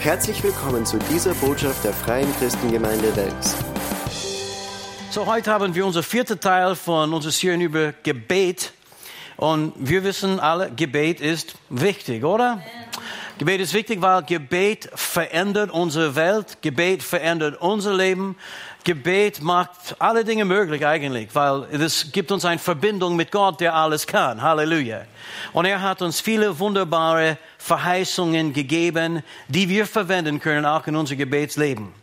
Herzlich willkommen zu dieser Botschaft der Freien Christengemeinde Wels. So, heute haben wir unser vierter Teil von unserer Serie über Gebet. Und wir wissen alle, Gebet ist wichtig, oder? Gebet ist wichtig, weil Gebet verändert unsere Welt, Gebet verändert unser Leben. Gebet macht alle Dinge möglich eigentlich, weil es gibt uns eine Verbindung mit Gott, der alles kann. Halleluja. Und er hat uns viele wunderbare Verheißungen gegeben, die wir verwenden können, auch in unser Gebetsleben.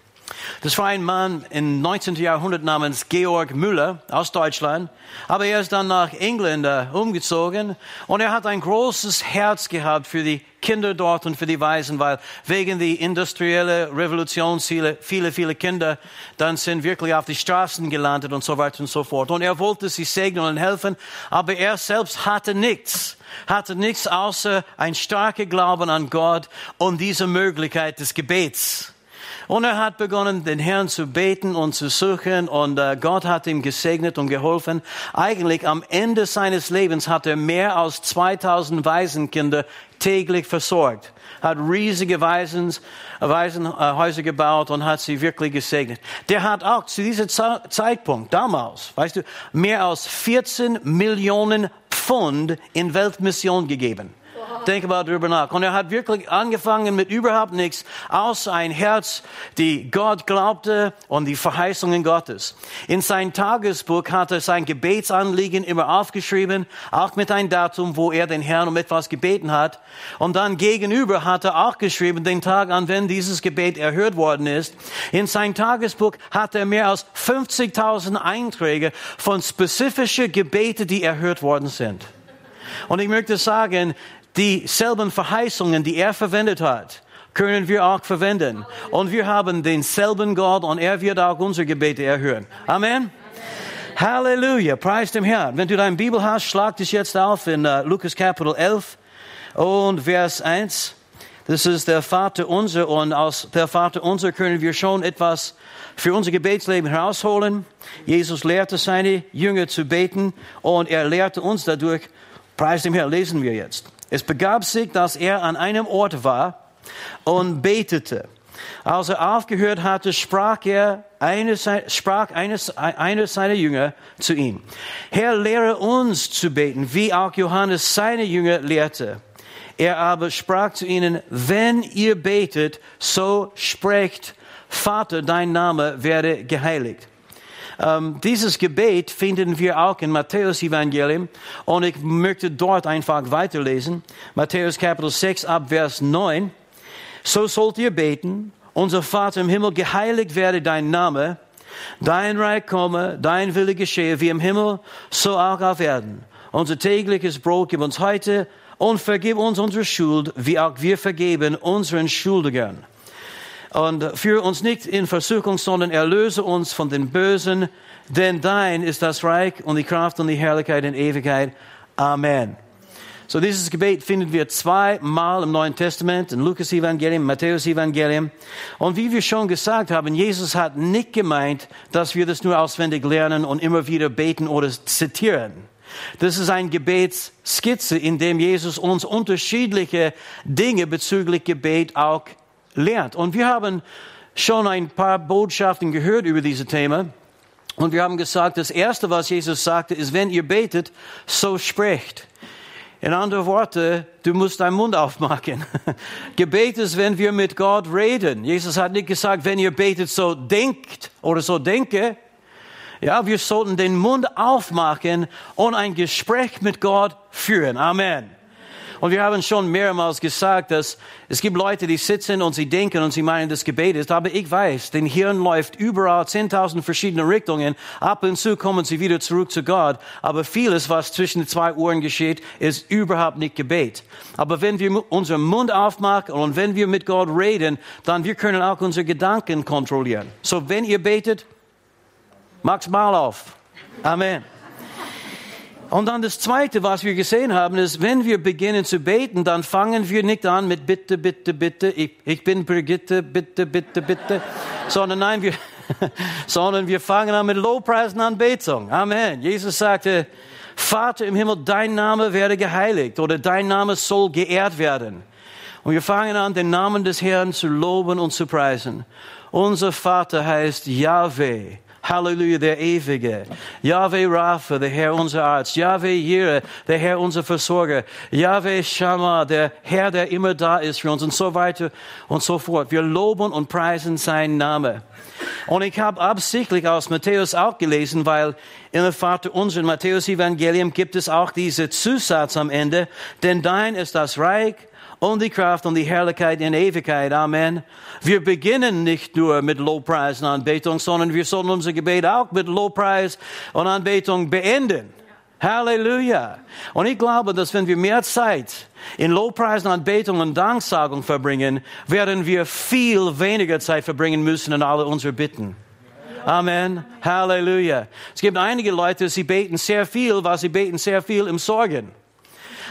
Das war ein Mann im 19. Jahrhundert namens Georg Müller aus Deutschland. Aber er ist dann nach England äh, umgezogen und er hat ein großes Herz gehabt für die Kinder dort und für die Weisen, weil wegen der industriellen Revolution viele, viele, viele Kinder dann sind wirklich auf die Straßen gelandet und so weiter und so fort. Und er wollte sie segnen und helfen, aber er selbst hatte nichts, hatte nichts außer ein starker Glauben an Gott und diese Möglichkeit des Gebets. Und er hat begonnen, den Herrn zu beten und zu suchen und äh, Gott hat ihm gesegnet und geholfen. Eigentlich am Ende seines Lebens hat er mehr als 2000 Waisenkinder täglich versorgt, hat riesige Waisens, Waisenhäuser gebaut und hat sie wirklich gesegnet. Der hat auch zu diesem Zeitpunkt, damals, weißt du, mehr als 14 Millionen Pfund in Weltmission gegeben. Denke mal drüber nach. Und er hat wirklich angefangen mit überhaupt nichts, außer ein Herz, die Gott glaubte und die Verheißungen Gottes. In sein Tagesbuch hat er sein Gebetsanliegen immer aufgeschrieben, auch mit einem Datum, wo er den Herrn um etwas gebeten hat. Und dann gegenüber hat er auch geschrieben, den Tag an, wenn dieses Gebet erhört worden ist. In sein Tagesbuch hat er mehr als 50.000 Einträge von spezifischen Gebeten, die erhört worden sind. Und ich möchte sagen, dieselben Verheißungen, die er verwendet hat, können wir auch verwenden. Und wir haben denselben Gott und er wird auch unsere Gebete erhören. Amen. Halleluja, preis dem Herrn. Wenn du deine Bibel hast, schlag dich jetzt auf in uh, Lukas Kapitel 11 und Vers 1. Das ist der Vater unser und aus der Vater unser können wir schon etwas für unser Gebetsleben herausholen. Jesus lehrte seine Jünger zu beten und er lehrte uns dadurch. Preis dem Herrn, lesen wir jetzt. Es begab sich, dass er an einem Ort war und betete. Als er aufgehört hatte, sprach er eine, sprach eines, einer seiner Jünger zu ihm. Herr, lehre uns zu beten, wie auch Johannes seine Jünger lehrte. Er aber sprach zu ihnen, wenn ihr betet, so sprecht, Vater, dein Name werde geheiligt. Ähm, dieses Gebet finden wir auch in Matthäus Evangelium und ich möchte dort einfach weiterlesen. Matthäus Kapitel 6 ab Vers 9. So sollt ihr beten, unser Vater im Himmel, geheiligt werde dein Name, dein Reich komme, dein Wille geschehe, wie im Himmel, so auch auf Erden. Unser tägliches Brot gib uns heute und vergib uns unsere Schuld, wie auch wir vergeben unseren Schuldigern und führe uns nicht in Versuchung, sondern erlöse uns von den Bösen, denn dein ist das Reich und die Kraft und die Herrlichkeit in Ewigkeit. Amen. So dieses Gebet finden wir zweimal im Neuen Testament, in Lukas Evangelium, Matthäus Evangelium. Und wie wir schon gesagt haben, Jesus hat nicht gemeint, dass wir das nur auswendig lernen und immer wieder beten oder zitieren. Das ist ein Gebetsskizze, in dem Jesus uns unterschiedliche Dinge bezüglich Gebet auch lehrt. Und wir haben schon ein paar Botschaften gehört über diese Thema. Und wir haben gesagt, das Erste, was Jesus sagte, ist, wenn ihr betet, so sprecht. In anderen Worten, du musst deinen Mund aufmachen. Gebet ist, wenn wir mit Gott reden. Jesus hat nicht gesagt, wenn ihr betet, so denkt oder so denke. Ja, wir sollten den Mund aufmachen und ein Gespräch mit Gott führen. Amen. Und wir haben schon mehrmals gesagt, dass es gibt Leute, die sitzen und sie denken und sie meinen, das Gebet ist. Aber ich weiß, den Hirn läuft überall 10.000 verschiedene Richtungen. Ab und zu kommen sie wieder zurück zu Gott. Aber vieles, was zwischen den zwei Ohren geschieht, ist überhaupt nicht Gebet. Aber wenn wir unseren Mund aufmachen und wenn wir mit Gott reden, dann wir können auch unsere Gedanken kontrollieren. So, wenn ihr betet, macht's mal auf. Amen. Und dann das Zweite, was wir gesehen haben, ist, wenn wir beginnen zu beten, dann fangen wir nicht an mit Bitte, Bitte, Bitte, ich, ich bin Brigitte, Bitte, Bitte, Bitte, sondern nein, wir, sondern wir fangen an mit Lobpreisen Anbetung. Amen. Jesus sagte, Vater im Himmel, dein Name werde geheiligt oder dein Name soll geehrt werden. Und wir fangen an, den Namen des Herrn zu loben und zu preisen. Unser Vater heißt Yahweh. Halleluja, der Ewige. Yahweh Rapha, der Herr unser Arzt. Yahweh Jireh, der Herr unser Versorger. Yahweh Shammah, der Herr, der immer da ist für uns und so weiter und so fort. Wir loben und preisen seinen Namen. Und ich habe absichtlich aus Matthäus auch gelesen, weil in der Vater unser, Matthäus Evangelium gibt es auch diese Zusatz am Ende, denn dein ist das Reich und die Kraft und die Herrlichkeit in Ewigkeit. Amen. Wir beginnen nicht nur mit Lobpreis und Anbetung, sondern wir sollen unser Gebet auch mit Lobpreis und Anbetung beenden. Halleluja. Und ich glaube, dass wenn wir mehr Zeit in Lobpreis und Anbetung und Danksagung verbringen, werden wir viel weniger Zeit verbringen müssen in alle unsere Bitten. Amen. Halleluja. Es gibt einige Leute, sie beten sehr viel, weil sie beten sehr viel im Sorgen.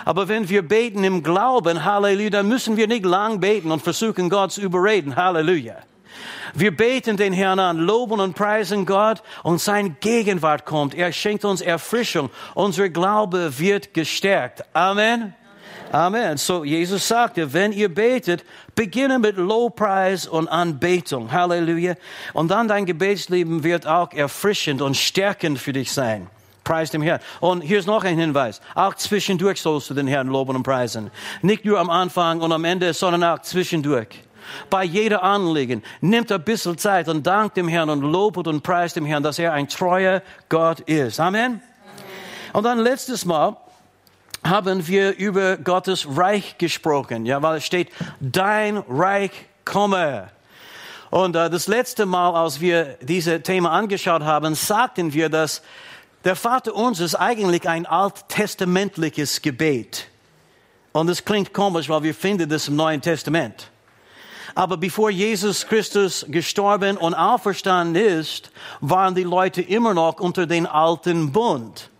Aber wenn wir beten im Glauben, Halleluja, dann müssen wir nicht lang beten und versuchen, Gott zu überreden. Halleluja. Wir beten den Herrn an, loben und preisen Gott und sein Gegenwart kommt. Er schenkt uns Erfrischung. Unser Glaube wird gestärkt. Amen. Amen. So, Jesus sagte, wenn ihr betet, beginne mit Lobpreis und Anbetung. Halleluja. Und dann dein Gebetsleben wird auch erfrischend und stärkend für dich sein. Preis dem Herrn. Und hier ist noch ein Hinweis. Auch zwischendurch sollst du den Herrn loben und preisen. Nicht nur am Anfang und am Ende, sondern auch zwischendurch. Bei jeder Anliegen nimmt ein bisschen Zeit und dankt dem Herrn und lobet und preist dem Herrn, dass er ein treuer Gott ist. Amen. Und dann letztes Mal haben wir über Gottes Reich gesprochen, ja, weil es steht, dein Reich komme. Und äh, das letzte Mal, als wir diese Thema angeschaut haben, sagten wir, dass der Vater uns ist eigentlich ein alttestamentliches Gebet. Und es klingt komisch, weil wir finden das im Neuen Testament. Aber bevor Jesus Christus gestorben und auferstanden ist, waren die Leute immer noch unter den alten Bund.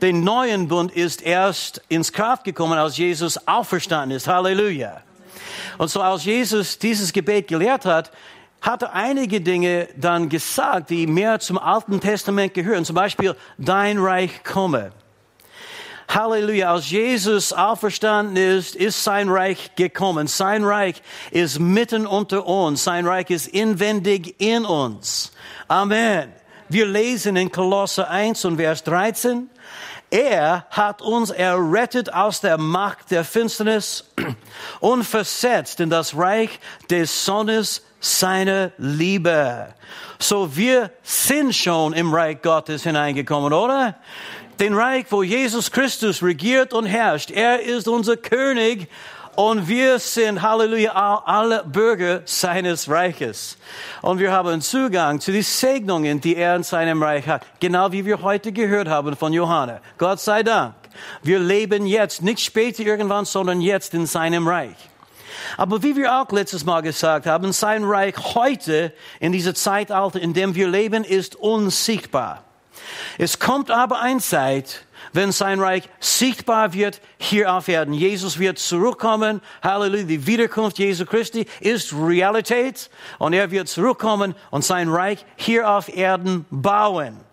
Den neuen Bund ist erst ins Kraft gekommen, als Jesus auferstanden ist. Halleluja. Und so als Jesus dieses Gebet gelehrt hat, hat er einige Dinge dann gesagt, die mehr zum Alten Testament gehören. Zum Beispiel, dein Reich komme. Halleluja, als Jesus auferstanden ist, ist sein Reich gekommen. Sein Reich ist mitten unter uns. Sein Reich ist inwendig in uns. Amen. Wir lesen in Kolosse 1 und Vers 13, er hat uns errettet aus der Macht der Finsternis und versetzt in das Reich des Sohnes seine Liebe. So wir sind schon im Reich Gottes hineingekommen, oder? Den Reich, wo Jesus Christus regiert und herrscht. Er ist unser König und wir sind, Halleluja, alle Bürger seines Reiches. Und wir haben Zugang zu den Segnungen, die er in seinem Reich hat. Genau wie wir heute gehört haben von Johanna. Gott sei Dank. Wir leben jetzt, nicht später irgendwann, sondern jetzt in seinem Reich. Aber wie wir auch letztes Mal gesagt haben, sein Reich heute in dieser Zeitalter, in dem wir leben, ist unsichtbar. Es kommt aber eine Zeit, wenn sein Reich sichtbar wird hier auf Erden. Jesus wird zurückkommen. Halleluja. Die Wiederkunft Jesu Christi ist Realität. Und er wird zurückkommen und sein Reich hier auf Erden bauen.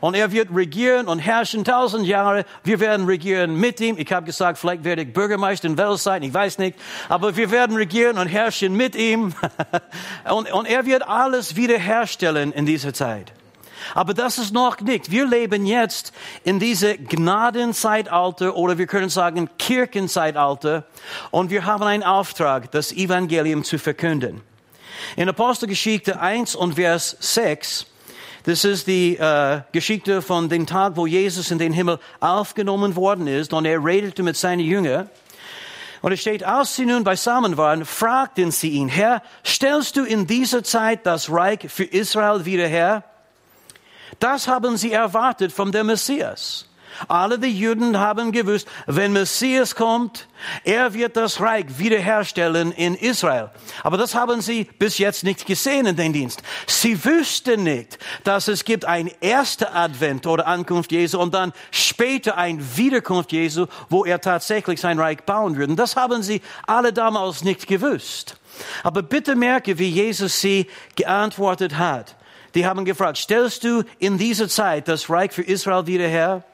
Und er wird regieren und herrschen tausend Jahre. Wir werden regieren mit ihm. Ich habe gesagt, vielleicht werde ich Bürgermeister in Wels sein, ich weiß nicht. Aber wir werden regieren und herrschen mit ihm. und, und er wird alles wiederherstellen in dieser Zeit. Aber das ist noch nicht. Wir leben jetzt in diese Gnadenzeitalter oder wir können sagen Kirchenzeitalter und wir haben einen Auftrag, das Evangelium zu verkünden. In Apostelgeschichte 1 und Vers 6 das ist die äh, Geschichte von dem Tag, wo Jesus in den Himmel aufgenommen worden ist und er redete mit seinen Jüngern. Und es steht, als sie nun beisammen waren, fragten sie ihn, Herr, stellst du in dieser Zeit das Reich für Israel wieder her? Das haben sie erwartet von dem Messias. Alle die Juden haben gewusst, wenn Messias kommt, er wird das Reich wiederherstellen in Israel. Aber das haben sie bis jetzt nicht gesehen in den Dienst. Sie wüssten nicht, dass es gibt ein erster Advent oder Ankunft Jesu und dann später ein Wiederkunft Jesu, wo er tatsächlich sein Reich bauen würde. Das haben sie alle damals nicht gewusst. Aber bitte merke, wie Jesus sie geantwortet hat. Die haben gefragt, stellst du in dieser Zeit das Reich für Israel wieder her?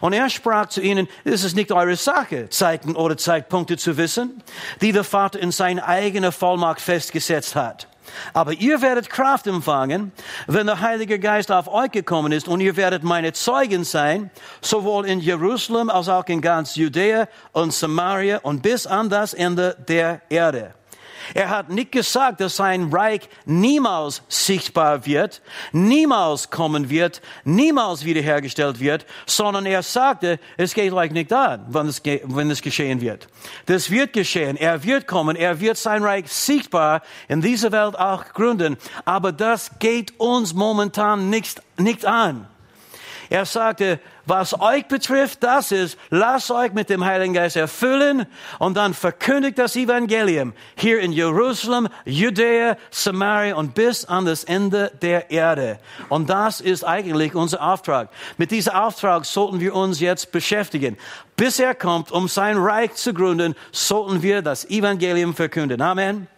Und er sprach zu ihnen, es ist nicht eure Sache, Zeiten oder Zeitpunkte zu wissen, die der Vater in seine eigene Vollmacht festgesetzt hat. Aber ihr werdet Kraft empfangen, wenn der Heilige Geist auf euch gekommen ist und ihr werdet meine Zeugen sein, sowohl in Jerusalem als auch in ganz Judäa und Samaria und bis an das Ende der Erde. Er hat nicht gesagt, dass sein Reich niemals sichtbar wird, niemals kommen wird, niemals wiederhergestellt wird, sondern er sagte, es geht euch nicht an, wenn es, wenn es geschehen wird. Das wird geschehen. Er wird kommen. Er wird sein Reich sichtbar in dieser Welt auch gründen. Aber das geht uns momentan nicht, nicht an. Er sagte, was euch betrifft, das ist, lasst euch mit dem Heiligen Geist erfüllen und dann verkündigt das Evangelium hier in Jerusalem, Judäa, Samaria und bis an das Ende der Erde. Und das ist eigentlich unser Auftrag. Mit diesem Auftrag sollten wir uns jetzt beschäftigen. Bis er kommt, um sein Reich zu gründen, sollten wir das Evangelium verkünden. Amen.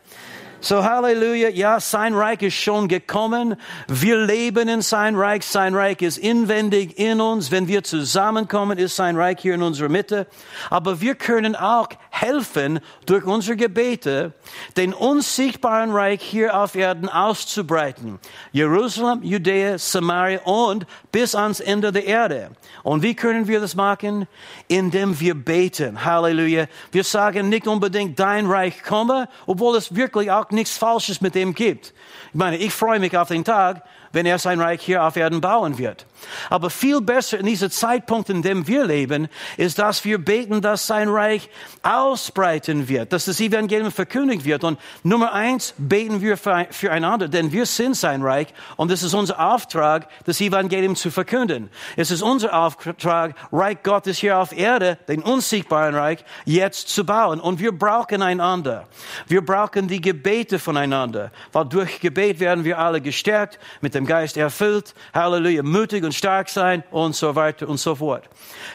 So Halleluja, ja, sein Reich ist schon gekommen. Wir leben in sein Reich. Sein Reich ist inwendig in uns. Wenn wir zusammenkommen, ist sein Reich hier in unserer Mitte. Aber wir können auch helfen, durch unsere Gebete, den unsichtbaren Reich hier auf Erden auszubreiten. Jerusalem, Judäa, Samaria und bis ans Ende der Erde. Und wie können wir das machen? Indem wir beten. Halleluja. Wir sagen nicht unbedingt, dein Reich komme, obwohl es wirklich auch nichts Falsches mit dem gibt. Ich meine, ich freue mich auf den Tag, wenn er sein Reich hier auf Erden bauen wird. Aber viel besser in diesem Zeitpunkt, in dem wir leben, ist, dass wir beten, dass sein Reich ausbreiten wird, dass das Evangelium verkündigt wird. Und Nummer eins, beten wir füreinander, denn wir sind sein Reich und es ist unser Auftrag, das Evangelium zu verkünden. Es ist unser Auftrag, Reich Gottes hier auf Erde, den unsichtbaren Reich, jetzt zu bauen. Und wir brauchen einander. Wir brauchen die Gebete voneinander, weil durch Gebet werden wir alle gestärkt, mit dem Geist erfüllt, Halleluja, mutig und stark sein und so weiter und so fort.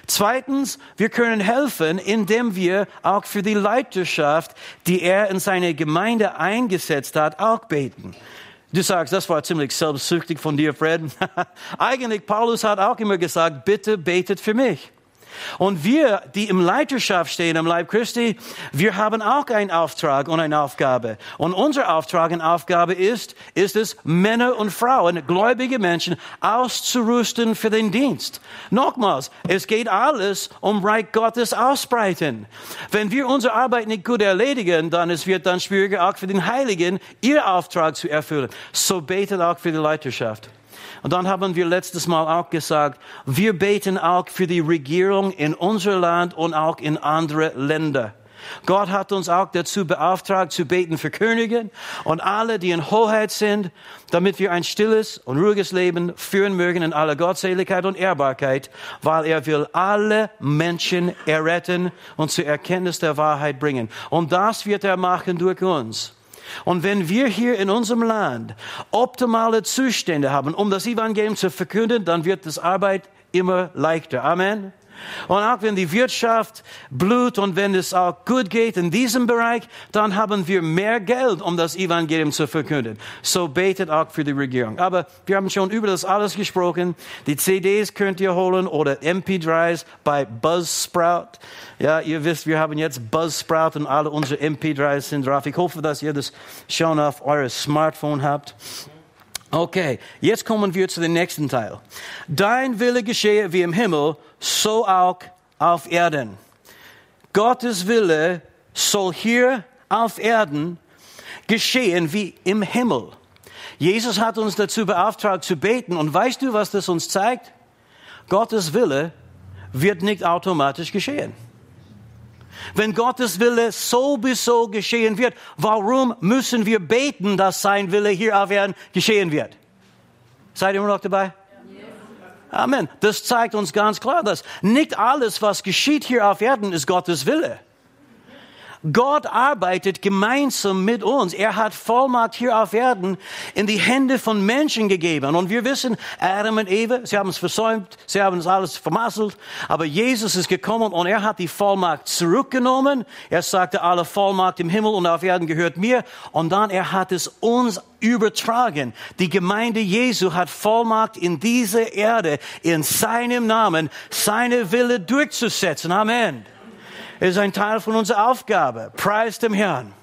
Zweitens, wir können helfen, indem wir auch für die Leiterschaft, die er in seine Gemeinde eingesetzt hat, auch beten. Du sagst, das war ziemlich selbstsüchtig von dir, Fred. Eigentlich, Paulus hat auch immer gesagt, bitte betet für mich. Und wir, die im Leiterschaft stehen im Leib Christi, wir haben auch einen Auftrag und eine Aufgabe. Und unser Auftrag und Aufgabe ist, ist es, Männer und Frauen, gläubige Menschen auszurüsten für den Dienst. Nochmals, es geht alles um Reich Gottes ausbreiten. Wenn wir unsere Arbeit nicht gut erledigen, dann es wird dann schwieriger auch für den Heiligen, ihr Auftrag zu erfüllen. So betet auch für die Leiterschaft. Und dann haben wir letztes Mal auch gesagt, wir beten auch für die Regierung in unser Land und auch in andere Länder. Gott hat uns auch dazu beauftragt, zu beten für Könige und alle, die in Hoheit sind, damit wir ein stilles und ruhiges Leben führen mögen in aller Gottseligkeit und Ehrbarkeit, weil er will alle Menschen erretten und zur Erkenntnis der Wahrheit bringen. Und das wird er machen durch uns. Und wenn wir hier in unserem Land optimale Zustände haben, um das Evangelium zu verkünden, dann wird das Arbeit immer leichter. Amen. Und auch wenn die Wirtschaft blüht und wenn es auch gut geht in diesem Bereich, dann haben wir mehr Geld, um das Evangelium zu verkünden. So betet auch für die Regierung. Aber wir haben schon über das alles gesprochen. Die CDs könnt ihr holen oder MP3s bei Buzzsprout. Ja, ihr wisst, wir haben jetzt Buzzsprout und alle unsere MP3s sind drauf. Ich hoffe, dass ihr das schon auf eure Smartphone habt. Okay, jetzt kommen wir zu dem nächsten Teil. Dein Wille geschehe wie im Himmel, so auch auf Erden. Gottes Wille soll hier auf Erden geschehen wie im Himmel. Jesus hat uns dazu beauftragt zu beten und weißt du, was das uns zeigt? Gottes Wille wird nicht automatisch geschehen. Wenn Gottes Wille sowieso geschehen wird, warum müssen wir beten, dass sein Wille hier auf Erden geschehen wird? Seid ihr immer noch dabei? Amen. Das zeigt uns ganz klar, dass nicht alles, was geschieht hier auf Erden, ist Gottes Wille. Gott arbeitet gemeinsam mit uns. Er hat Vollmacht hier auf Erden in die Hände von Menschen gegeben. Und wir wissen, Adam und Eva, sie haben es versäumt, sie haben es alles vermasselt. Aber Jesus ist gekommen und er hat die Vollmacht zurückgenommen. Er sagte, alle Vollmacht im Himmel und auf Erden gehört mir. Und dann er hat es uns übertragen. Die Gemeinde Jesu hat Vollmacht in dieser Erde, in seinem Namen, seine Wille durchzusetzen. Amen. Ist ein Teil von unserer Aufgabe. Preis dem Herrn.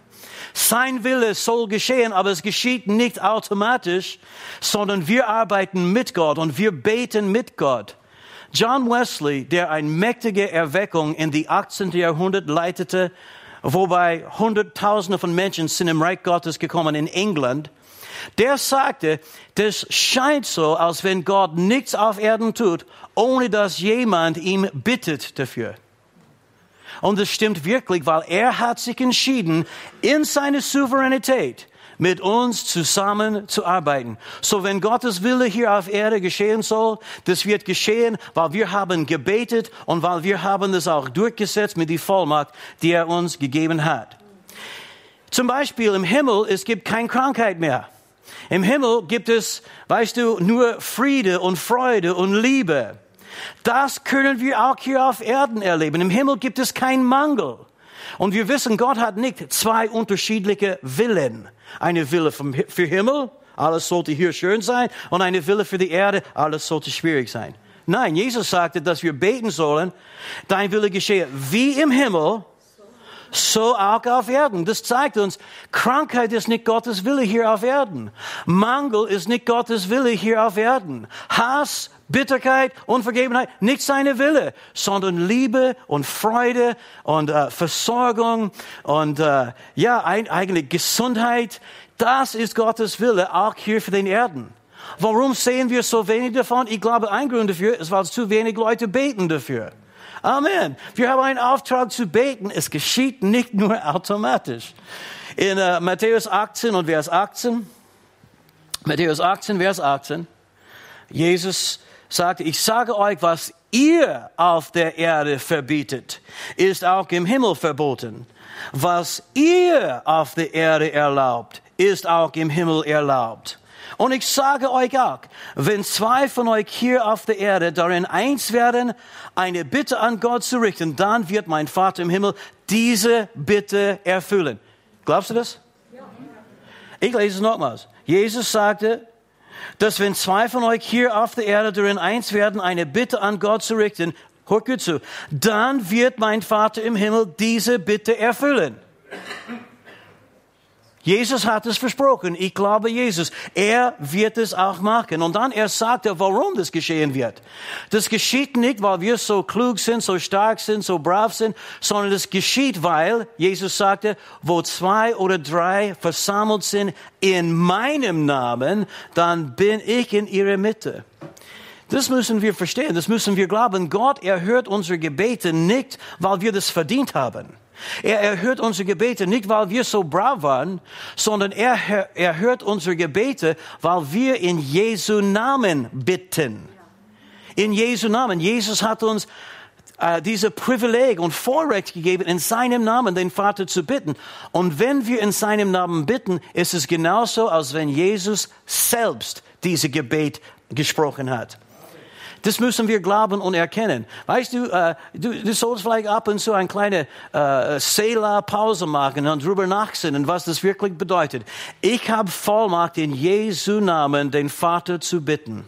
Sein Wille soll geschehen, aber es geschieht nicht automatisch, sondern wir arbeiten mit Gott und wir beten mit Gott. John Wesley, der eine mächtige Erweckung in die 18. Jahrhundert leitete, wobei Hunderttausende von Menschen sind im Reich Gottes gekommen in England, der sagte, das scheint so, als wenn Gott nichts auf Erden tut, ohne dass jemand ihm bittet dafür. Und das stimmt wirklich, weil er hat sich entschieden, in seiner Souveränität mit uns zusammen zu arbeiten. So wenn Gottes Wille hier auf Erde geschehen soll, das wird geschehen, weil wir haben gebetet und weil wir haben es auch durchgesetzt mit die Vollmacht, die er uns gegeben hat. Zum Beispiel im Himmel, es gibt keine Krankheit mehr. Im Himmel gibt es, weißt du, nur Friede und Freude und Liebe. Das können wir auch hier auf Erden erleben. Im Himmel gibt es keinen Mangel. Und wir wissen, Gott hat nicht zwei unterschiedliche Willen. Eine Wille für Himmel, alles sollte hier schön sein, und eine Wille für die Erde, alles sollte schwierig sein. Nein, Jesus sagte, dass wir beten sollen, dein Wille geschehe wie im Himmel, so auch auf Erden. Das zeigt uns, Krankheit ist nicht Gottes Wille hier auf Erden. Mangel ist nicht Gottes Wille hier auf Erden. Hass, Bitterkeit, Unvergebenheit, nicht seine Wille, sondern Liebe und Freude und äh, Versorgung und äh, ja, ein, eigentlich Gesundheit. Das ist Gottes Wille, auch hier für den Erden. Warum sehen wir so wenig davon? Ich glaube, ein Grund dafür ist, weil zu wenig Leute beten dafür. Amen. Wir haben einen Auftrag zu beten. Es geschieht nicht nur automatisch. In uh, Matthäus 18 und Vers 18, Matthäus 18, Vers 18, Jesus sagte, ich sage euch, was ihr auf der Erde verbietet, ist auch im Himmel verboten. Was ihr auf der Erde erlaubt, ist auch im Himmel erlaubt. Und ich sage euch auch, wenn zwei von euch hier auf der Erde darin eins werden, eine Bitte an Gott zu richten, dann wird mein Vater im Himmel diese Bitte erfüllen. Glaubst du das? Ich lese es nochmals. Jesus sagte, dass wenn zwei von euch hier auf der Erde darin eins werden, eine Bitte an Gott zu richten, hört gut zu, dann wird mein Vater im Himmel diese Bitte erfüllen. Jesus hat es versprochen. Ich glaube Jesus. Er wird es auch machen. Und dann er sagte, warum das geschehen wird. Das geschieht nicht, weil wir so klug sind, so stark sind, so brav sind, sondern das geschieht, weil Jesus sagte, wo zwei oder drei versammelt sind in meinem Namen, dann bin ich in ihrer Mitte. Das müssen wir verstehen, das müssen wir glauben. Gott erhört unsere Gebete nicht, weil wir das verdient haben. Er erhört unsere Gebete nicht, weil wir so brav waren, sondern er erhört unsere Gebete, weil wir in Jesu Namen bitten. In Jesu Namen. Jesus hat uns äh, diese Privileg und Vorrecht gegeben, in seinem Namen den Vater zu bitten. Und wenn wir in seinem Namen bitten, ist es genauso, als wenn Jesus selbst diese Gebet gesprochen hat. Das müssen wir glauben und erkennen. Weißt du, äh, du, du sollst vielleicht ab und zu eine kleine äh, Selah-Pause machen und drüber nachsinnen, was das wirklich bedeutet. Ich habe Vollmacht in Jesu Namen, den Vater zu bitten.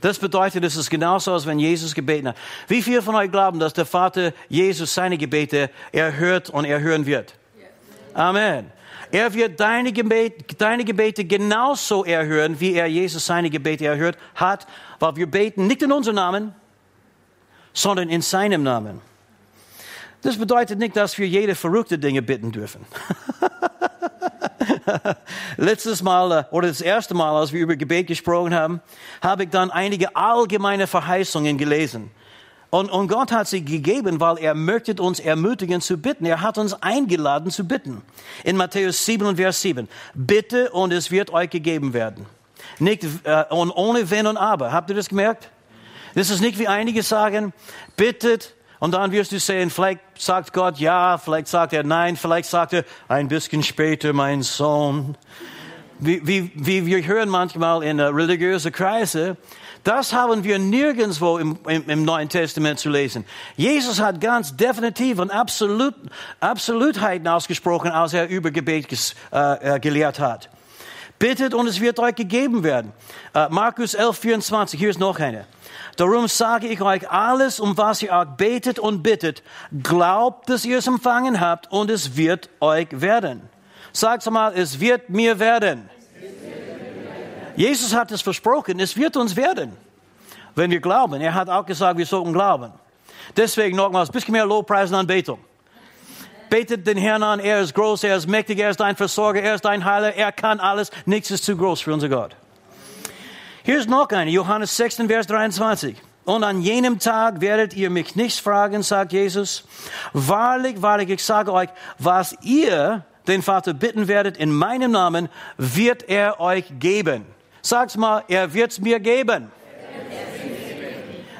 Das bedeutet, es ist genauso, als wenn Jesus gebeten hat. Wie viele von euch glauben, dass der Vater Jesus seine Gebete erhört und erhören wird? Amen. Er wird deine Gebete, deine Gebete genauso erhören, wie er Jesus seine Gebete erhört hat, weil wir beten nicht in unserem Namen, sondern in seinem Namen. Das bedeutet nicht, dass wir jede verrückte Dinge bitten dürfen. Letztes Mal äh, oder das erste Mal, als wir über Gebet gesprochen haben, habe ich dann einige allgemeine Verheißungen gelesen. Und, und Gott hat sie gegeben, weil er möchte uns ermutigen zu bitten. Er hat uns eingeladen zu bitten. In Matthäus 7 und Vers 7. Bitte und es wird euch gegeben werden. Nicht, äh, und ohne Wenn und Aber. Habt ihr das gemerkt? Das ist nicht wie einige sagen, bittet Und dann wirst du sehen, vielleicht sagt Gott ja, vielleicht sagt er nein, vielleicht sagt er ein bisschen später, mein Sohn. Wie, wie, wie wir hören manchmal in uh, religiöse Kreise, das haben wir nirgendwo im, im, im, Neuen Testament zu lesen. Jesus hat ganz definitiv und absolut, Absolutheiten ausgesprochen, als er über Gebet ges, äh, äh gelehrt hat. Bittet und es wird euch gegeben werden. Uh, Markus 11, 24, hier ist noch eine. Darum sage ich euch alles, um was ihr auch betet und bittet, glaubt, dass ihr es empfangen habt und es wird euch werden. Sagt mal, es wird mir werden. Jesus hat es versprochen, es wird uns werden, wenn wir glauben. Er hat auch gesagt, wir sollten glauben. Deswegen nochmals, ein bisschen mehr Lobpreis und Anbetung. Betet den Herrn an, er ist groß, er ist mächtig, er ist dein Versorger, er ist dein Heiler, er kann alles, nichts ist zu groß für unser Gott. Hier ist noch eine, Johannes 6, Vers 23. Und an jenem Tag werdet ihr mich nichts fragen, sagt Jesus. Wahrlich, wahrlich, ich sage euch, was ihr den Vater bitten werdet in meinem Namen, wird er euch geben. Sag's mal, er wird's mir geben.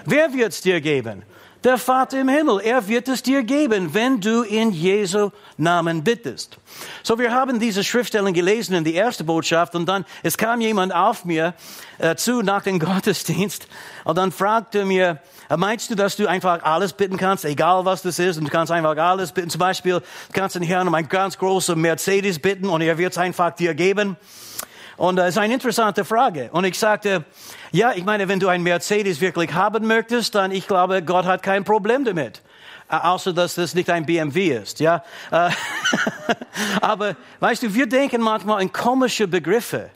Wer wird's dir geben? Der Vater im Himmel, er wird es dir geben, wenn du in Jesu Namen bittest. So, wir haben diese Schriftstellen gelesen in die erste Botschaft und dann, es kam jemand auf mir äh, zu nach dem Gottesdienst und dann fragte mir, äh, meinst du, dass du einfach alles bitten kannst, egal was das ist, und du kannst einfach alles bitten? Zum Beispiel, du kannst den Herrn um ein ganz großes Mercedes bitten und er wird es einfach dir geben. Und das ist eine interessante Frage. Und ich sagte, ja, ich meine, wenn du ein Mercedes wirklich haben möchtest, dann ich glaube, Gott hat kein Problem damit. Äh, außer, dass das nicht ein BMW ist, ja. Äh, aber, weißt du, wir denken manchmal in komische Begriffe.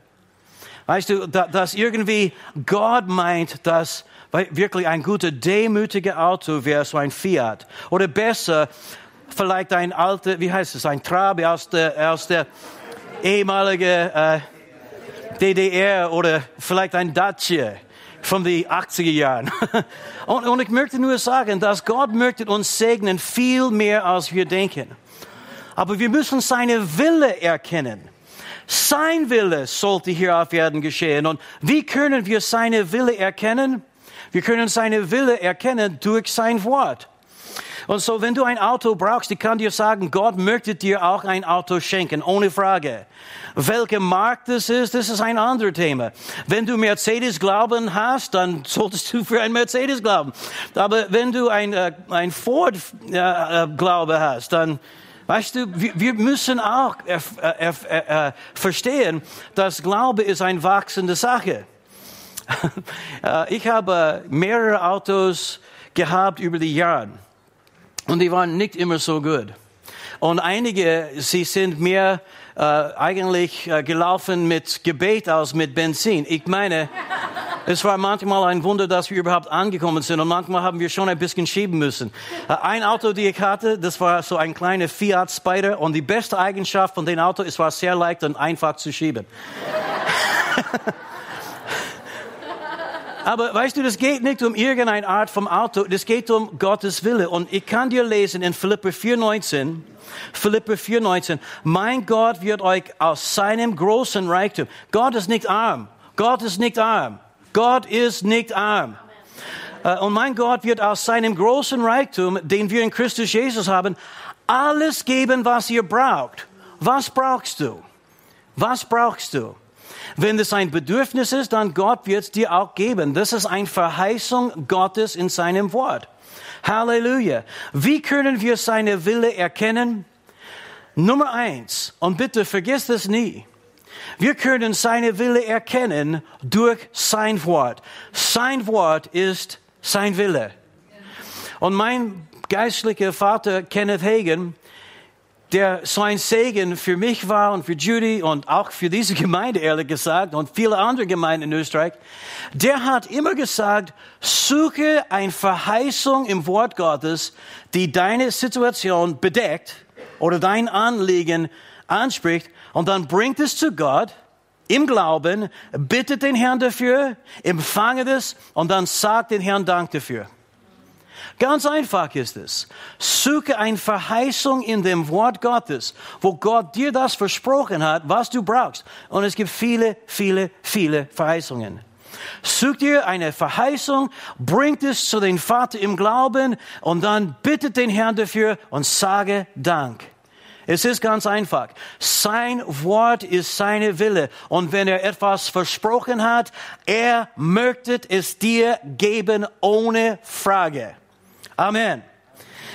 Weißt du, dass irgendwie Gott meint, dass wirklich ein guter, demütiger Auto wäre so ein Fiat. Oder besser, vielleicht ein alter, wie heißt es, ein Trabi aus der, aus der ehemaligen, äh, DDR oder vielleicht ein Dacia von den 80er Jahren. Und, und ich möchte nur sagen, dass Gott möchte uns segnen viel mehr, als wir denken. Aber wir müssen seine Wille erkennen. Sein Wille sollte hier auf Erden geschehen. Und wie können wir seine Wille erkennen? Wir können seine Wille erkennen durch sein Wort. Und so, wenn du ein Auto brauchst, ich kann dir sagen, Gott möchte dir auch ein Auto schenken, ohne Frage. Welche Markt das ist, das ist ein anderes Thema. Wenn du Mercedes Glauben hast, dann solltest du für ein Mercedes glauben. Aber wenn du ein, äh, ein Ford äh, äh, Glaube hast, dann Weißt du, wir, müssen auch verstehen, dass Glaube ist eine wachsende Sache. Ich habe mehrere Autos gehabt über die Jahre. Und die waren nicht immer so gut. Und einige, sie sind mehr äh, eigentlich äh, gelaufen mit Gebet als mit Benzin. Ich meine, es war manchmal ein Wunder, dass wir überhaupt angekommen sind und manchmal haben wir schon ein bisschen schieben müssen. Äh, ein Auto, die ich hatte, das war so ein kleiner Fiat Spider und die beste Eigenschaft von dem Auto, es war sehr leicht und einfach zu schieben. Aber weißt du, das geht nicht um irgendeine Art vom Auto, das geht um Gottes Wille. Und ich kann dir lesen in Philippe 4,19, Philippe 4,19, mein Gott wird euch aus seinem großen Reichtum, Gott ist nicht arm, Gott ist nicht arm, Gott ist nicht arm. Amen. Äh, und mein Gott wird aus seinem großen Reichtum, den wir in Christus Jesus haben, alles geben, was ihr braucht. Was brauchst du? Was brauchst du? Wenn es ein Bedürfnis ist, dann Gott wird es dir auch geben. Das ist eine Verheißung Gottes in seinem Wort. Halleluja. Wie können wir seine Wille erkennen? Nummer eins, und bitte vergiss das nie. Wir können seine Wille erkennen durch sein Wort. Sein Wort ist sein Wille. Und mein geistlicher Vater Kenneth Hagen, der so ein Segen für mich war und für Judy und auch für diese Gemeinde, ehrlich gesagt, und viele andere Gemeinden in Österreich, der hat immer gesagt, suche eine Verheißung im Wort Gottes, die deine Situation bedeckt oder dein Anliegen anspricht und dann bringt es zu Gott im Glauben, bittet den Herrn dafür, empfange das und dann sagt den Herrn Dank dafür. Ganz einfach ist es. Suche eine Verheißung in dem Wort Gottes, wo Gott dir das versprochen hat, was du brauchst. Und es gibt viele, viele, viele Verheißungen. Sucht ihr eine Verheißung, bringt es zu den Vater im Glauben und dann bittet den Herrn dafür und sage Dank. Es ist ganz einfach. Sein Wort ist seine Wille. Und wenn er etwas versprochen hat, er möchte es dir geben ohne Frage. Amen.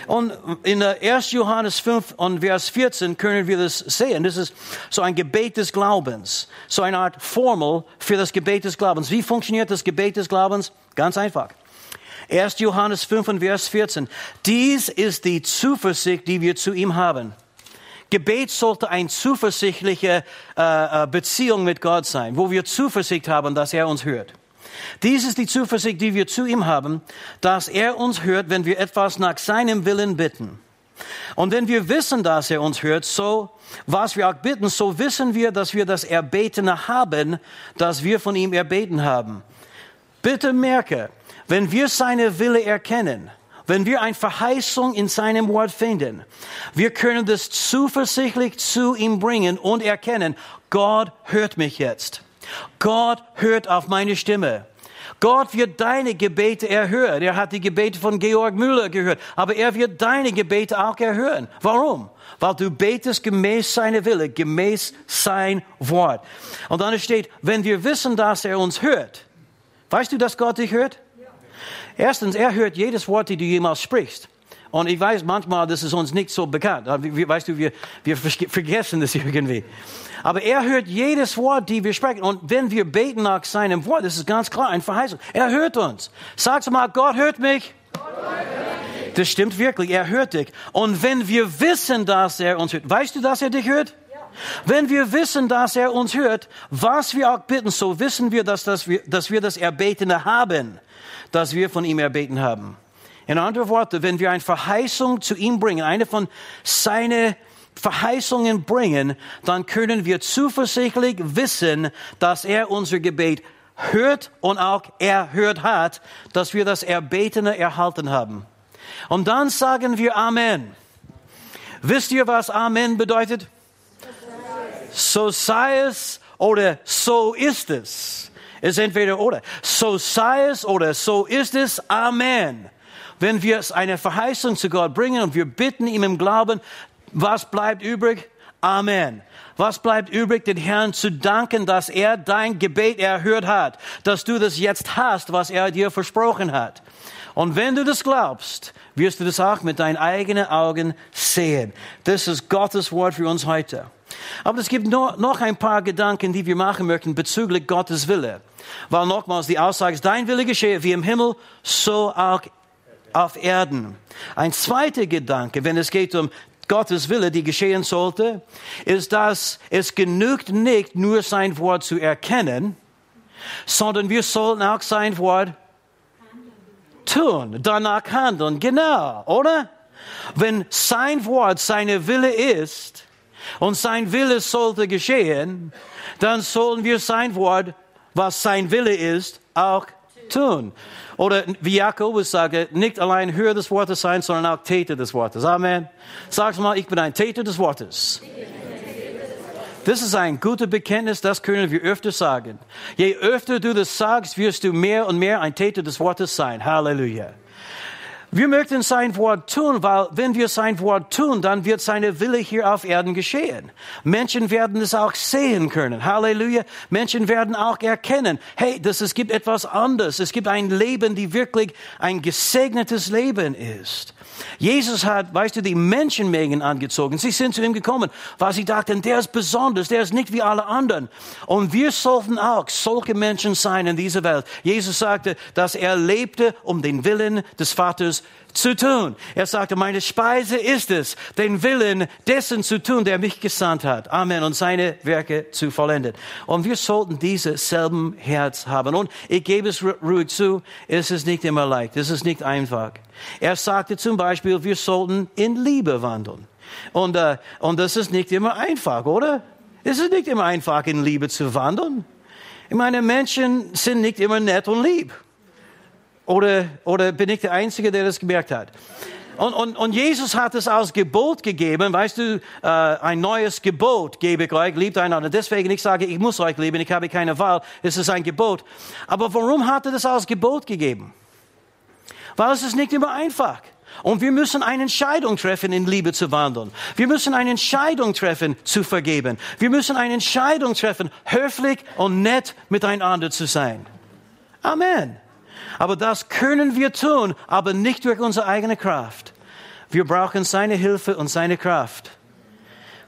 Und in 1. Johannes 5 und Vers 14 können wir das sehen. Das ist so ein Gebet des Glaubens. So eine Art Formel für das Gebet des Glaubens. Wie funktioniert das Gebet des Glaubens? Ganz einfach. 1. Johannes 5 und Vers 14. Dies ist die Zuversicht, die wir zu ihm haben. Gebet sollte eine zuversichtliche äh, äh, Beziehung mit Gott sein, wo wir Zuversicht haben, dass er uns hört. Dies ist die Zuversicht, die wir zu ihm haben, dass er uns hört, wenn wir etwas nach seinem Willen bitten. Und wenn wir wissen, dass er uns hört, so was wir auch bitten, so wissen wir, dass wir das Erbetene haben, das wir von ihm erbeten haben. Bitte merke, wenn wir seine Wille erkennen, wenn wir eine Verheißung in seinem Wort finden, wir können das zuversichtlich zu ihm bringen und erkennen, Gott hört mich jetzt. Gott hört auf meine Stimme. Gott wird deine Gebete erhören. Er hat die Gebete von Georg Müller gehört, aber er wird deine Gebete auch erhören. Warum? Weil du betest gemäß seiner Wille, gemäß sein Wort. Und dann steht, wenn wir wissen, dass er uns hört. Weißt du, dass Gott dich hört? Erstens, er hört jedes Wort, das du jemals sprichst. Und ich weiß manchmal, das ist uns nicht so bekannt. Weißt du, wir, wir vergessen das irgendwie. Aber er hört jedes Wort, die wir sprechen. Und wenn wir beten nach seinem Wort, das ist ganz klar ein Verheißung. Er hört uns. Sag's mal, Gott hört mich. Das stimmt wirklich. Er hört dich. Und wenn wir wissen, dass er uns hört, weißt du, dass er dich hört? Wenn wir wissen, dass er uns hört, was wir auch bitten, so wissen wir, dass, dass, wir, dass wir das Erbetene haben, das wir von ihm erbeten haben. In anderen Worten, wenn wir eine Verheißung zu ihm bringen, eine von seinen Verheißungen bringen, dann können wir zuversichtlich wissen, dass er unser Gebet hört und auch erhört hat, dass wir das Erbetene erhalten haben. Und dann sagen wir Amen. Wisst ihr, was Amen bedeutet? So sei es oder so ist es. Es ist entweder oder. So sei es oder so ist es. Amen. Wenn wir eine Verheißung zu Gott bringen und wir bitten ihm im Glauben, was bleibt übrig? Amen. Was bleibt übrig, den Herrn zu danken, dass er dein Gebet erhört hat, dass du das jetzt hast, was er dir versprochen hat. Und wenn du das glaubst, wirst du das auch mit deinen eigenen Augen sehen. Das ist Gottes Wort für uns heute. Aber es gibt noch ein paar Gedanken, die wir machen möchten bezüglich Gottes Wille. Weil nochmals die Aussage ist, dein Wille geschehe wie im Himmel, so auch auf Erden. Ein zweiter Gedanke, wenn es geht um Gottes Wille, die geschehen sollte, ist, dass es genügt nicht nur sein Wort zu erkennen, sondern wir sollten auch sein Wort tun, danach handeln. Genau, oder? Wenn sein Wort seine Wille ist und sein Wille sollte geschehen, dann sollen wir sein Wort, was sein Wille ist, auch tun. Oder wie Jakobus sagt, nicht allein Hörer des Wortes sein, sondern auch Täter des Wortes. Amen. Sag's mal, ich bin ein Täter des Wortes. Das ist ein gutes Bekenntnis, das können wir öfter sagen. Je öfter du das sagst, wirst du mehr und mehr ein Täter des Wortes sein. Halleluja. Wir möchten sein Wort tun, weil wenn wir sein Wort tun, dann wird seine Wille hier auf Erden geschehen. Menschen werden es auch sehen können. Halleluja. Menschen werden auch erkennen, hey, dass es gibt etwas anderes. Es gibt ein Leben, die wirklich ein gesegnetes Leben ist. Jesus hat, weißt du, die Menschenmengen angezogen. Sie sind zu ihm gekommen, weil sie dachten, der ist besonders, der ist nicht wie alle anderen. Und wir sollten auch solche Menschen sein in dieser Welt. Jesus sagte, dass er lebte, um den Willen des Vaters zu tun. Er sagte, meine Speise ist es, den Willen dessen zu tun, der mich gesandt hat. Amen. Und seine Werke zu vollenden. Und wir sollten dieses selben Herz haben. Und ich gebe es ruhig zu, es ist nicht immer leicht, es ist nicht einfach. Er sagte zum Beispiel, wir sollten in Liebe wandeln. Und, äh, und das ist nicht immer einfach, oder? Es ist nicht immer einfach, in Liebe zu wandeln. Ich meine, Menschen sind nicht immer nett und lieb. Oder, oder bin ich der Einzige, der das gemerkt hat? Und, und, und Jesus hat es als Gebot gegeben, weißt du, äh, ein neues Gebot gebe ich euch, liebt einander. Deswegen, ich sage, ich muss euch lieben, ich habe keine Wahl, es ist ein Gebot. Aber warum hat er das als Gebot gegeben? Weil es ist nicht immer einfach. Und wir müssen eine Entscheidung treffen, in Liebe zu wandeln. Wir müssen eine Entscheidung treffen, zu vergeben. Wir müssen eine Entscheidung treffen, höflich und nett miteinander zu sein. Amen. Aber das können wir tun, aber nicht durch unsere eigene Kraft. Wir brauchen seine Hilfe und seine Kraft.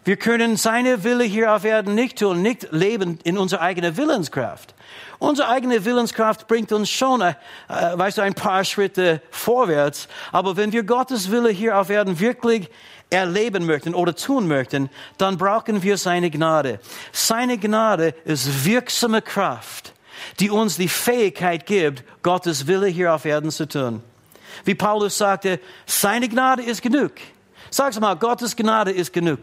Wir können seine Wille hier auf Erden nicht tun, nicht leben in unserer eigenen Willenskraft. Unsere eigene Willenskraft bringt uns schon, äh, äh, weißt du, ein paar Schritte vorwärts. Aber wenn wir Gottes Wille hier auf Erden wirklich erleben möchten oder tun möchten, dann brauchen wir seine Gnade. Seine Gnade ist wirksame Kraft, die uns die Fähigkeit gibt, Gottes Wille hier auf Erden zu tun. Wie Paulus sagte, seine Gnade ist genug. Sag's mal, Gottes Gnade ist genug.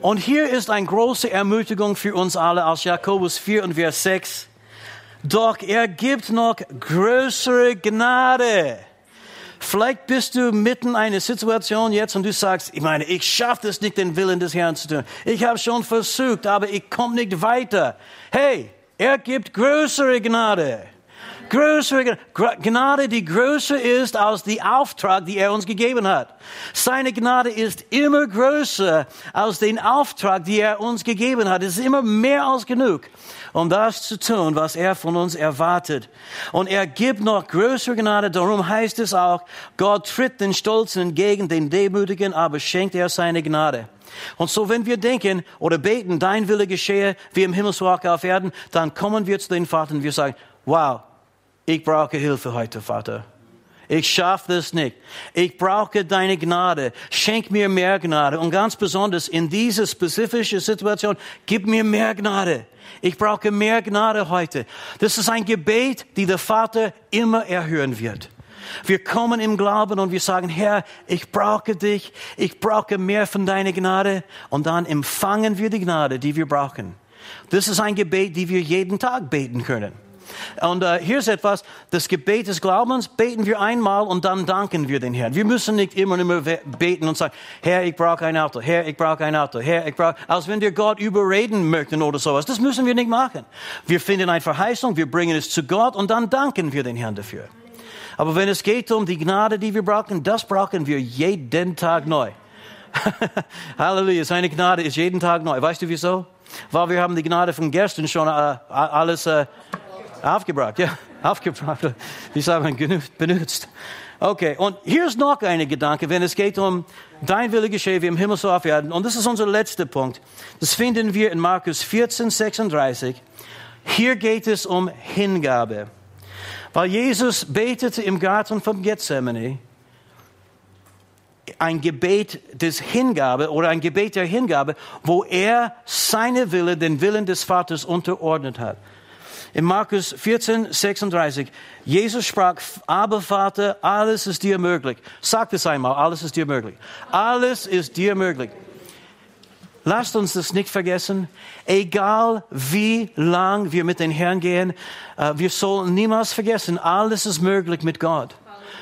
Und hier ist eine große Ermutigung für uns alle aus Jakobus 4 und Vers 6. Doch er gibt noch größere Gnade. Vielleicht bist du mitten in einer Situation jetzt und du sagst, ich meine, ich schaffe es nicht, den Willen des Herrn zu tun. Ich habe schon versucht, aber ich komme nicht weiter. Hey, er gibt größere Gnade größere Gnade, die größer ist als die Auftrag, die er uns gegeben hat. Seine Gnade ist immer größer als den Auftrag, den er uns gegeben hat. Es ist immer mehr als genug, um das zu tun, was er von uns erwartet. Und er gibt noch größere Gnade. Darum heißt es auch, Gott tritt den Stolzen entgegen, den Demütigen, aber schenkt er seine Gnade. Und so, wenn wir denken oder beten, dein Wille geschehe, wie im Himmel so auch auf Erden, dann kommen wir zu den Vater und wir sagen, wow, ich brauche Hilfe heute, Vater. Ich schaffe das nicht. Ich brauche deine Gnade. Schenk mir mehr Gnade. Und ganz besonders in dieser spezifischen Situation, gib mir mehr Gnade. Ich brauche mehr Gnade heute. Das ist ein Gebet, die der Vater immer erhören wird. Wir kommen im Glauben und wir sagen, Herr, ich brauche dich. Ich brauche mehr von deiner Gnade. Und dann empfangen wir die Gnade, die wir brauchen. Das ist ein Gebet, die wir jeden Tag beten können. Und äh, hier ist etwas, das Gebet des Glaubens beten wir einmal und dann danken wir den Herrn. Wir müssen nicht immer und immer beten und sagen, Herr, ich brauche ein Auto, Herr, ich brauche ein Auto, Herr, ich brauche, als wenn wir Gott überreden möchten oder sowas. Das müssen wir nicht machen. Wir finden eine Verheißung, wir bringen es zu Gott und dann danken wir den Herrn dafür. Aber wenn es geht um die Gnade, die wir brauchen, das brauchen wir jeden Tag neu. Halleluja, seine Gnade ist jeden Tag neu. Weißt du wieso? Weil wir haben die Gnade von gestern schon äh, alles äh, Aufgebracht, ja, aufgebracht. Sagt man, benutzt. Okay, und hier ist noch ein Gedanke, wenn es geht um dein Wille geschehe wie im Himmel so auf Erden. Und das ist unser letzter Punkt. Das finden wir in Markus 14, 36. Hier geht es um Hingabe. Weil Jesus betete im Garten von Gethsemane ein Gebet des Hingabe oder ein Gebet der Hingabe, wo er seine Wille, den Willen des Vaters unterordnet hat. In Markus 14, 36. Jesus sprach, aber Vater, alles ist dir möglich. Sag es einmal, alles ist dir möglich. Alles ist dir möglich. Lasst uns das nicht vergessen. Egal wie lang wir mit den Herrn gehen, äh, wir sollen niemals vergessen, alles ist möglich mit Gott.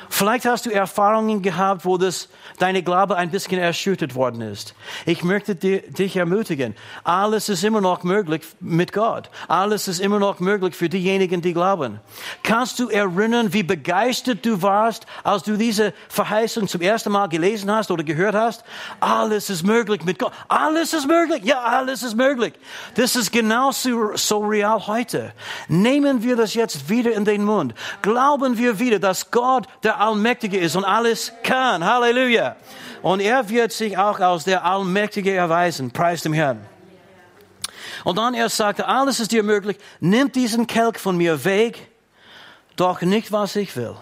Vielleicht hast du Erfahrungen gehabt, wo das, deine Glaube ein bisschen erschüttert worden ist. Ich möchte dich ermutigen. Alles ist immer noch möglich mit Gott. Alles ist immer noch möglich für diejenigen, die glauben. Kannst du erinnern, wie begeistert du warst, als du diese Verheißung zum ersten Mal gelesen hast oder gehört hast? Alles ist möglich mit Gott. Alles ist möglich. Ja, alles ist möglich. Das ist genauso so real heute. Nehmen wir das jetzt wieder in den Mund. Glauben wir wieder, dass Gott Allmächtige ist und alles kann. Halleluja. Und er wird sich auch als der Allmächtige erweisen. Preis dem Herrn. Und dann er sagte, alles ist dir möglich. Nimm diesen Kelch von mir weg, doch nicht was ich will,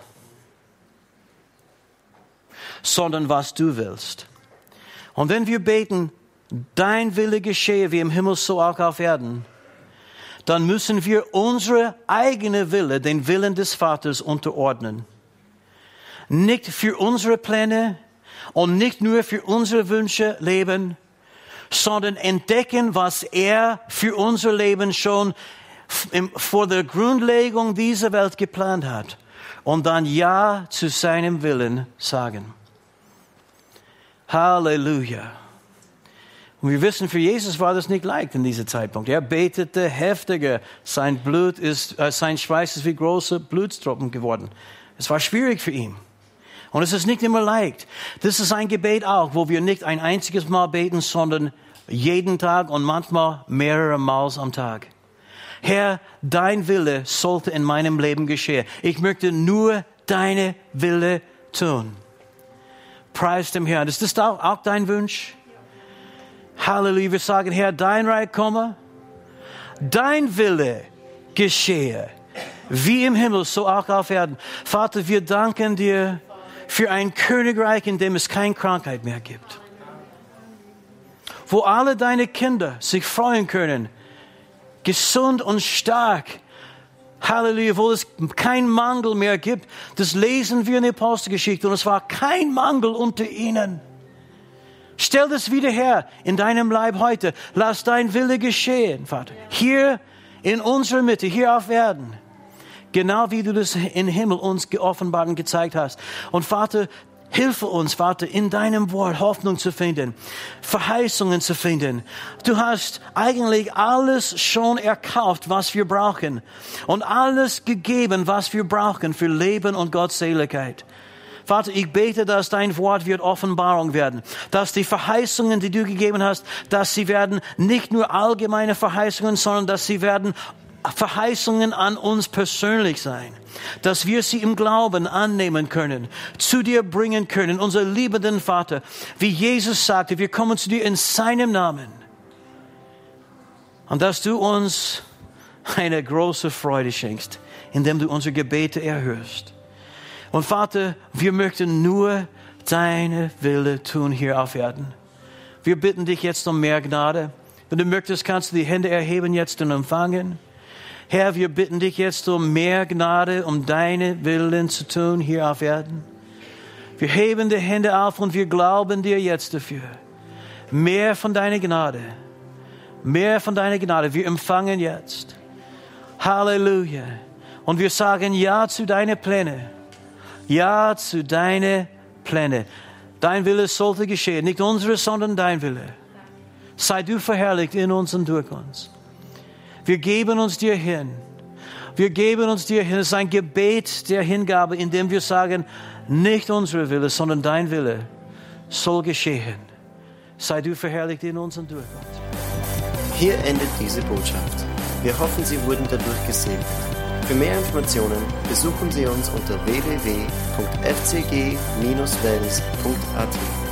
sondern was du willst. Und wenn wir beten, dein Wille geschehe wie im Himmel so auch auf Erden, dann müssen wir unsere eigene Wille, den Willen des Vaters unterordnen nicht für unsere Pläne und nicht nur für unsere Wünsche leben, sondern entdecken, was er für unser Leben schon vor der Grundlegung dieser Welt geplant hat. und dann Ja zu seinem Willen sagen. Halleluja. Und wir wissen, für Jesus war das nicht leicht in diesem Zeitpunkt. Er betete heftiger. Sein Blut ist, äh, sein Schweiß ist wie große Blutstropfen geworden. Es war schwierig für ihn. Und es ist nicht immer leicht. Das ist ein Gebet auch, wo wir nicht ein einziges Mal beten, sondern jeden Tag und manchmal mehrere Mal am Tag. Herr, dein Wille sollte in meinem Leben geschehen. Ich möchte nur deine Wille tun. Preis dem Herrn. Ist das auch dein Wunsch? Halleluja. Wir sagen, Herr, dein Reich komme, dein Wille geschehe, wie im Himmel, so auch auf Erden. Vater, wir danken dir für ein Königreich, in dem es keine Krankheit mehr gibt. Wo alle deine Kinder sich freuen können, gesund und stark. Halleluja, wo es keinen Mangel mehr gibt. Das lesen wir in der Apostelgeschichte und es war kein Mangel unter ihnen. Stell das wieder her in deinem Leib heute. Lass dein Wille geschehen, Vater. Hier in unserer Mitte, hier auf Erden. Genau wie du das im Himmel uns geoffenbart und gezeigt hast. Und Vater, Hilfe uns, Vater, in deinem Wort Hoffnung zu finden, Verheißungen zu finden. Du hast eigentlich alles schon erkauft, was wir brauchen. Und alles gegeben, was wir brauchen für Leben und Gottseligkeit. Vater, ich bete, dass dein Wort wird Offenbarung werden, dass die Verheißungen, die du gegeben hast, dass sie werden nicht nur allgemeine Verheißungen, sondern dass sie werden Verheißungen an uns persönlich sein, dass wir sie im Glauben annehmen können, zu dir bringen können, unser liebenden Vater. Wie Jesus sagte, wir kommen zu dir in seinem Namen. Und dass du uns eine große Freude schenkst, indem du unsere Gebete erhörst. Und Vater, wir möchten nur deine Wille tun hier auf Erden. Wir bitten dich jetzt um mehr Gnade. Wenn du möchtest, kannst du die Hände erheben jetzt und empfangen. Herr, wir bitten dich jetzt um mehr Gnade, um deine Willen zu tun hier auf Erden. Wir heben die Hände auf und wir glauben dir jetzt dafür. Mehr von deiner Gnade. Mehr von deiner Gnade. Wir empfangen jetzt. Halleluja. Und wir sagen Ja zu deinen Plänen. Ja zu deinen Plänen. Dein Wille sollte geschehen, nicht unsere, sondern dein Wille. Sei du verherrlicht in uns und durch uns. Wir geben uns dir hin. Wir geben uns dir hin. Es ist ein Gebet der Hingabe, in dem wir sagen, nicht unsere Wille, sondern dein Wille soll geschehen. Sei du verherrlicht in uns und durch uns. Hier endet diese Botschaft. Wir hoffen, Sie wurden dadurch gesegnet. Für mehr Informationen besuchen Sie uns unter www.fcg-wells.at.